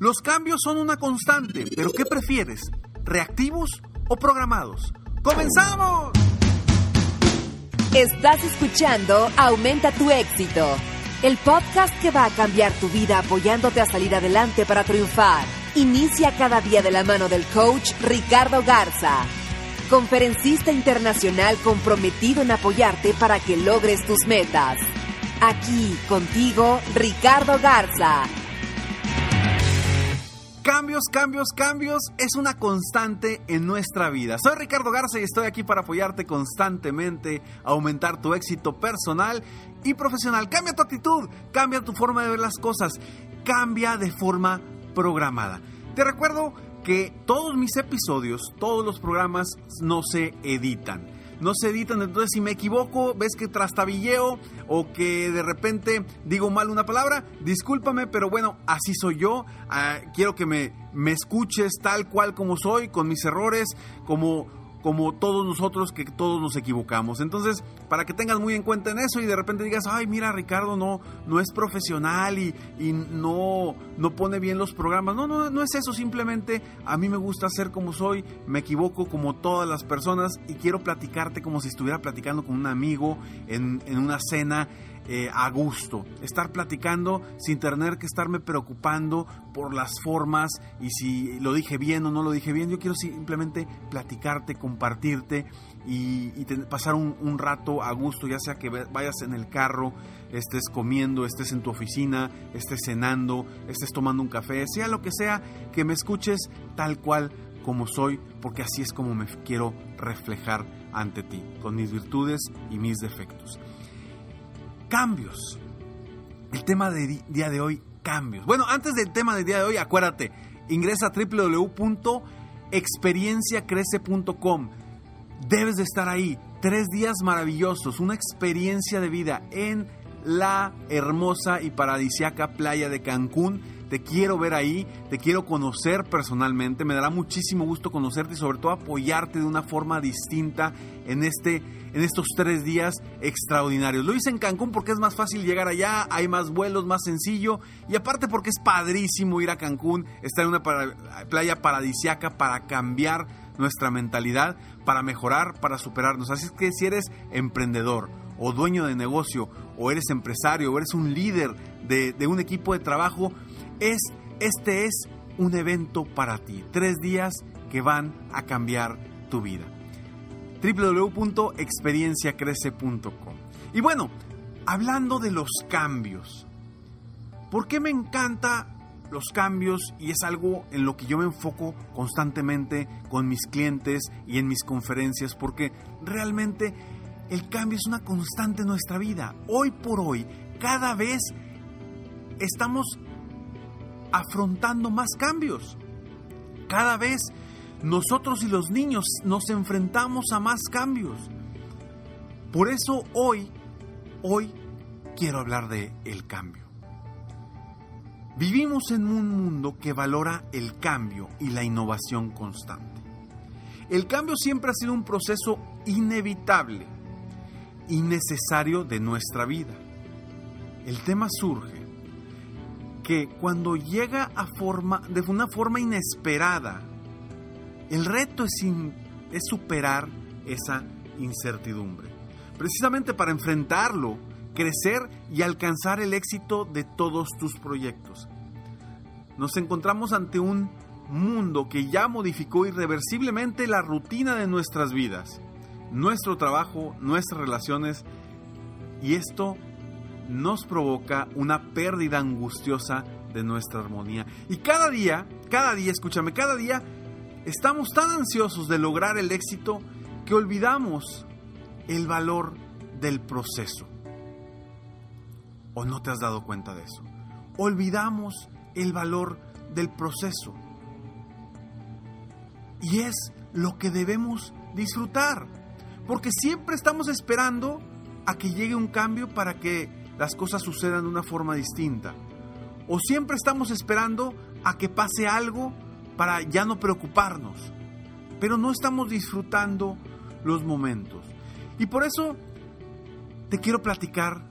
Los cambios son una constante, pero ¿qué prefieres? ¿Reactivos o programados? ¡Comenzamos! Estás escuchando Aumenta tu éxito, el podcast que va a cambiar tu vida apoyándote a salir adelante para triunfar. Inicia cada día de la mano del coach Ricardo Garza, conferencista internacional comprometido en apoyarte para que logres tus metas. Aquí contigo, Ricardo Garza Cambios, cambios, cambios es una constante en nuestra vida. Soy Ricardo Garza y estoy aquí para apoyarte constantemente aumentar tu éxito personal y profesional. Cambia tu actitud, cambia tu forma de ver las cosas, cambia de forma programada. Te recuerdo que todos mis episodios, todos los programas no se editan no se editan. Entonces, si me equivoco, ves que trastabilleo o que de repente digo mal una palabra, discúlpame, pero bueno, así soy yo. Ah, quiero que me, me escuches tal cual como soy, con mis errores, como como todos nosotros que todos nos equivocamos. Entonces, para que tengas muy en cuenta en eso y de repente digas, ay, mira, Ricardo no, no es profesional y, y, no, no pone bien los programas. No, no, no es eso, simplemente a mí me gusta ser como soy, me equivoco como todas las personas y quiero platicarte como si estuviera platicando con un amigo en, en una cena eh, a gusto, estar platicando sin tener que estarme preocupando por las formas y si lo dije bien o no lo dije bien. Yo quiero simplemente platicarte, compartirte y, pasar un, rato a gusto, ya sea que vayas en el carro, estés comiendo, estés en tu oficina, estés cenando, estés tomando un café, sea lo que sea, que me escuches tal cual como soy, porque así es como me quiero reflejar ante ti, con mis virtudes y mis defectos. Cambios. El tema del día de hoy, cambios. Bueno, antes del tema del día de hoy, acuérdate, ingresa a www.experienciacrece.com. Debes de estar ahí. Tres días maravillosos, una experiencia de vida en la hermosa y paradisiaca playa de Cancún te quiero ver ahí, te quiero conocer personalmente, me dará muchísimo gusto conocerte y sobre todo apoyarte de una forma distinta en, este, en estos tres días extraordinarios. Lo hice en Cancún porque es más fácil llegar allá, hay más vuelos, más sencillo y aparte porque es padrísimo ir a Cancún, estar en una playa paradisiaca para cambiar nuestra mentalidad, para mejorar, para superarnos. Así es que si eres emprendedor, o dueño de negocio, o eres empresario, o eres un líder de, de un equipo de trabajo, es, este es un evento para ti. Tres días que van a cambiar tu vida. www.experienciacrece.com. Y bueno, hablando de los cambios, ¿por qué me encanta los cambios y es algo en lo que yo me enfoco constantemente con mis clientes y en mis conferencias? Porque realmente el cambio es una constante en nuestra vida. Hoy por hoy, cada vez estamos afrontando más cambios. Cada vez nosotros y los niños nos enfrentamos a más cambios. Por eso hoy, hoy quiero hablar de el cambio. Vivimos en un mundo que valora el cambio y la innovación constante. El cambio siempre ha sido un proceso inevitable y necesario de nuestra vida. El tema surge que cuando llega a forma, de una forma inesperada, el reto es, es superar esa incertidumbre. Precisamente para enfrentarlo crecer y alcanzar el éxito de todos tus proyectos. Nos encontramos ante un mundo que ya modificó irreversiblemente la rutina de nuestras vidas, nuestro trabajo, nuestras relaciones, y esto nos provoca una pérdida angustiosa de nuestra armonía. Y cada día, cada día, escúchame, cada día estamos tan ansiosos de lograr el éxito que olvidamos el valor del proceso. ¿O no te has dado cuenta de eso? Olvidamos el valor del proceso. Y es lo que debemos disfrutar. Porque siempre estamos esperando a que llegue un cambio para que las cosas sucedan de una forma distinta. O siempre estamos esperando a que pase algo para ya no preocuparnos. Pero no estamos disfrutando los momentos. Y por eso te quiero platicar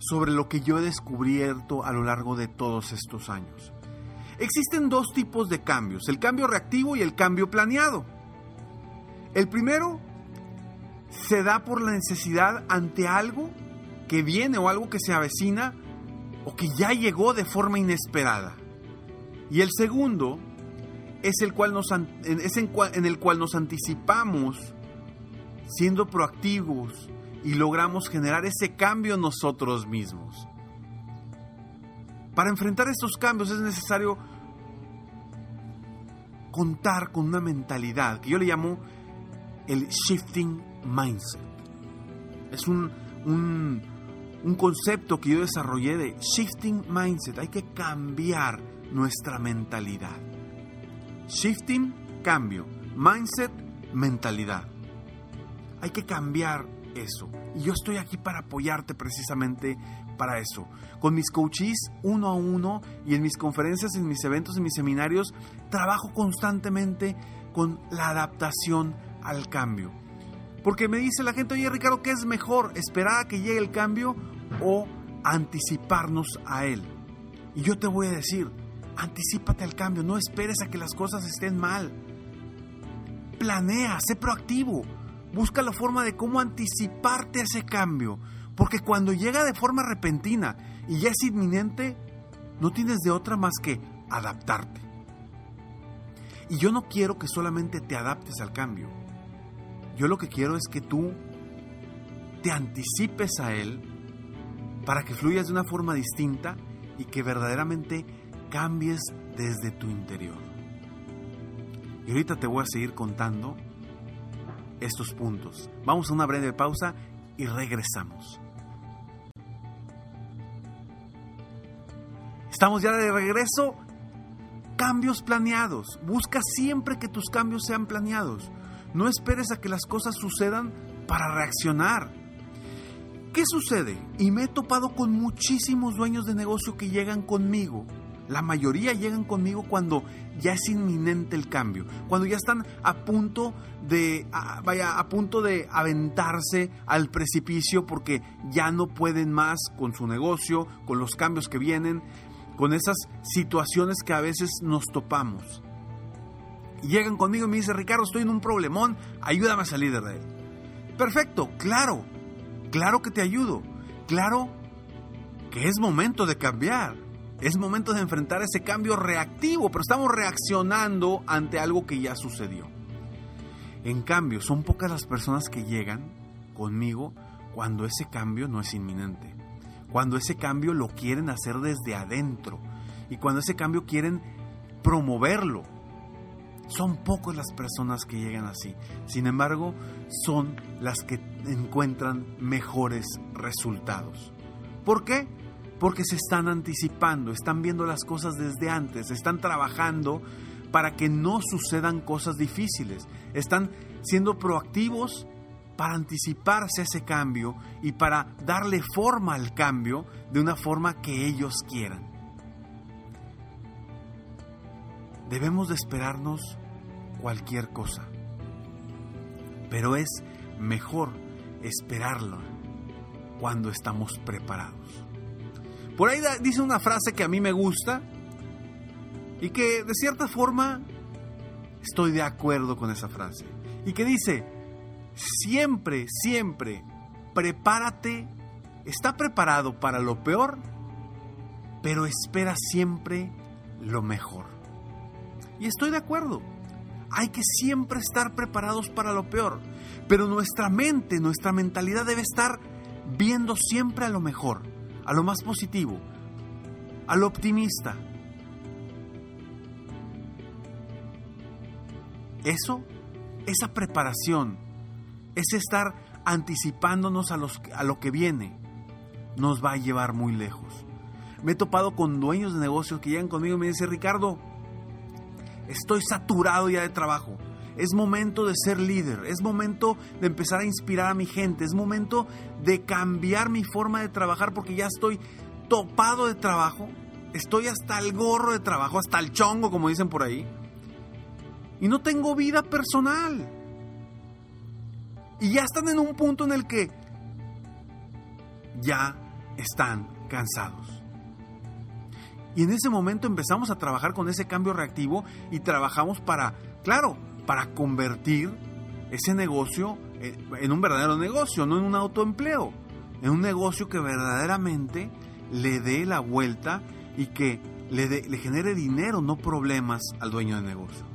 sobre lo que yo he descubierto a lo largo de todos estos años. Existen dos tipos de cambios, el cambio reactivo y el cambio planeado. El primero se da por la necesidad ante algo que viene o algo que se avecina o que ya llegó de forma inesperada. Y el segundo es, el cual nos, es en el cual nos anticipamos siendo proactivos y logramos generar ese cambio nosotros mismos. Para enfrentar estos cambios es necesario contar con una mentalidad que yo le llamo el shifting mindset. Es un, un, un concepto que yo desarrollé de shifting mindset. Hay que cambiar nuestra mentalidad. Shifting, cambio. Mindset, mentalidad. Hay que cambiar eso. Y yo estoy aquí para apoyarte precisamente para eso. Con mis coaches uno a uno y en mis conferencias, en mis eventos, en mis seminarios, trabajo constantemente con la adaptación al cambio. Porque me dice la gente, oye Ricardo, ¿qué es mejor? ¿Esperar a que llegue el cambio o anticiparnos a él? Y yo te voy a decir, anticipate al cambio, no esperes a que las cosas estén mal. Planea, sé proactivo, busca la forma de cómo anticiparte a ese cambio. Porque cuando llega de forma repentina y ya es inminente, no tienes de otra más que adaptarte. Y yo no quiero que solamente te adaptes al cambio. Yo lo que quiero es que tú te anticipes a él para que fluyas de una forma distinta y que verdaderamente cambies desde tu interior. Y ahorita te voy a seguir contando estos puntos. Vamos a una breve pausa y regresamos. Estamos ya de regreso. Cambios planeados. Busca siempre que tus cambios sean planeados. No esperes a que las cosas sucedan para reaccionar. ¿Qué sucede? Y me he topado con muchísimos dueños de negocio que llegan conmigo la mayoría llegan conmigo cuando ya es inminente el cambio, cuando ya están a punto de, vaya, a punto de aventarse al precipicio porque ya no pueden más con su negocio, con los cambios que vienen, con esas situaciones que a veces nos topamos. Llegan conmigo y me dicen, Ricardo, estoy en un problemón, ayúdame a salir de él. Perfecto, claro, claro que te ayudo, claro que es momento de cambiar es momento de enfrentar ese cambio reactivo, pero estamos reaccionando ante algo que ya sucedió. En cambio, son pocas las personas que llegan conmigo cuando ese cambio no es inminente, cuando ese cambio lo quieren hacer desde adentro y cuando ese cambio quieren promoverlo. Son pocas las personas que llegan así. Sin embargo, son las que encuentran mejores resultados. ¿Por qué? porque se están anticipando, están viendo las cosas desde antes, están trabajando para que no sucedan cosas difíciles, están siendo proactivos para anticiparse a ese cambio y para darle forma al cambio de una forma que ellos quieran. Debemos de esperarnos cualquier cosa, pero es mejor esperarlo cuando estamos preparados. Por ahí dice una frase que a mí me gusta y que de cierta forma estoy de acuerdo con esa frase. Y que dice, siempre, siempre, prepárate está preparado para lo peor, pero espera siempre lo mejor. Y estoy de acuerdo. Hay que siempre estar preparados para lo peor. Pero nuestra mente, nuestra mentalidad debe estar viendo siempre a lo mejor, a lo más positivo, a lo optimista. Eso, esa preparación, es estar anticipándonos a, los, a lo que viene, nos va a llevar muy lejos. Me he topado con dueños de negocios que llegan conmigo y me dicen, Ricardo, estoy saturado ya de trabajo. Es momento de ser líder, es momento de empezar a inspirar a mi gente, es momento de cambiar mi forma de trabajar porque ya estoy topado de trabajo, estoy hasta el gorro de trabajo, hasta el chongo, como dicen por ahí, y no tengo vida personal. Y ya están en un punto en el que ya están cansados. Y en ese momento empezamos a trabajar con ese cambio reactivo y trabajamos para, claro, para convertir ese negocio en un verdadero negocio, no en un autoempleo, en un negocio que verdaderamente le dé la vuelta y que le, le genere dinero, no problemas al dueño del negocio.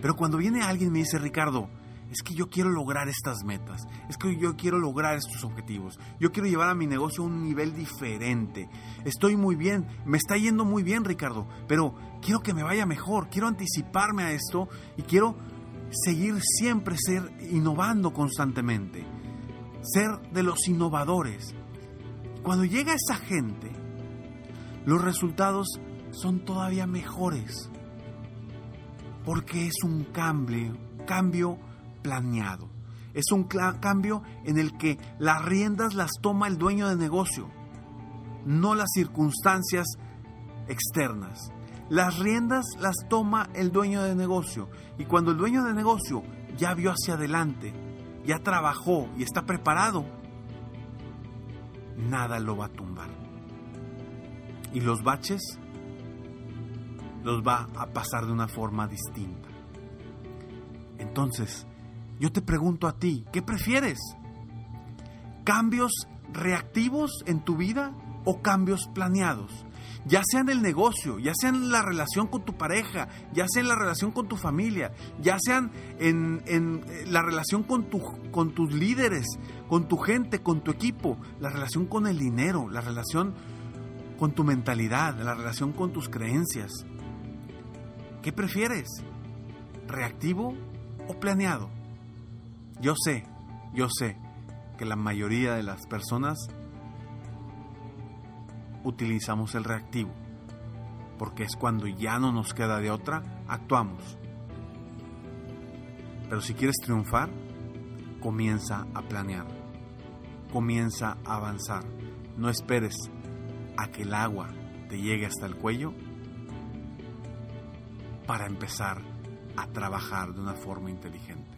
Pero cuando viene alguien y me dice, Ricardo, es que yo quiero lograr estas metas, es que yo quiero lograr estos objetivos, yo quiero llevar a mi negocio a un nivel diferente. Estoy muy bien, me está yendo muy bien Ricardo, pero quiero que me vaya mejor, quiero anticiparme a esto y quiero seguir siempre ser innovando constantemente, ser de los innovadores. Cuando llega esa gente, los resultados son todavía mejores, porque es un cambio, cambio planeado. Es un cambio en el que las riendas las toma el dueño de negocio, no las circunstancias externas. Las riendas las toma el dueño de negocio y cuando el dueño de negocio ya vio hacia adelante, ya trabajó y está preparado, nada lo va a tumbar. Y los baches los va a pasar de una forma distinta. Entonces, yo te pregunto a ti, ¿qué prefieres? ¿Cambios reactivos en tu vida o cambios planeados? Ya sea en el negocio, ya sea en la relación con tu pareja, ya sea en la relación con tu familia, ya sean en, eh, la relación con, con tus líderes, con tu gente, con tu equipo, la relación con el dinero, la relación con tu mentalidad, la relación con tus creencias. ¿Qué prefieres? ¿Reactivo o planeado? Yo sé, yo sé que la mayoría de las personas utilizamos el reactivo, porque es cuando ya no nos queda de otra, actuamos. Pero si quieres triunfar, comienza a planear, comienza a avanzar. No esperes a que el agua te llegue hasta el cuello para empezar a trabajar de una forma inteligente.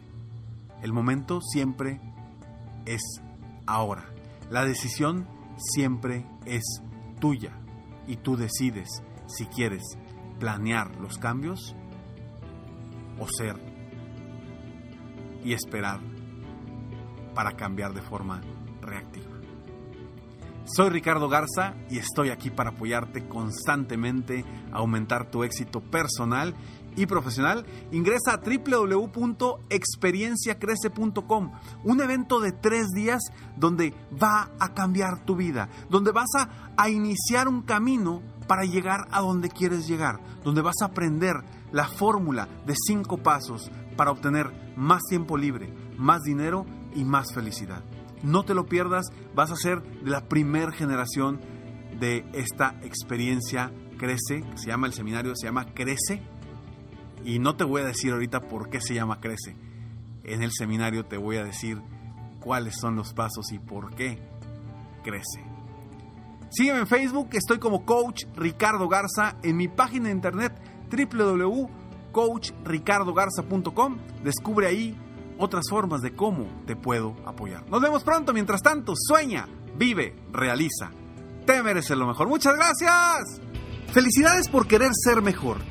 El momento siempre es ahora. La decisión siempre es tuya y tú decides si quieres planear los cambios o ser y esperar para cambiar de forma reactiva. Soy Ricardo Garza y estoy aquí para apoyarte constantemente a aumentar tu éxito personal y profesional, ingresa a www.experienciacrece.com, un evento de tres días donde va a cambiar tu vida, donde vas a, a iniciar un camino para llegar a donde quieres llegar, donde vas a aprender la fórmula de cinco pasos para obtener más tiempo libre, más dinero y más felicidad. No te lo pierdas, vas a ser de la primera generación de esta experiencia Crece, se llama el seminario, se llama Crece y no te voy a decir ahorita por qué se llama Crece. En el seminario te voy a decir cuáles son los pasos y por qué crece. Sígueme en Facebook, estoy como Coach Ricardo Garza, en mi página de internet www.coachricardogarza.com. Descubre ahí otras formas de cómo te puedo apoyar. Nos vemos pronto, mientras tanto, sueña, vive, realiza. Te mereces lo mejor. Muchas gracias. Felicidades por querer ser mejor.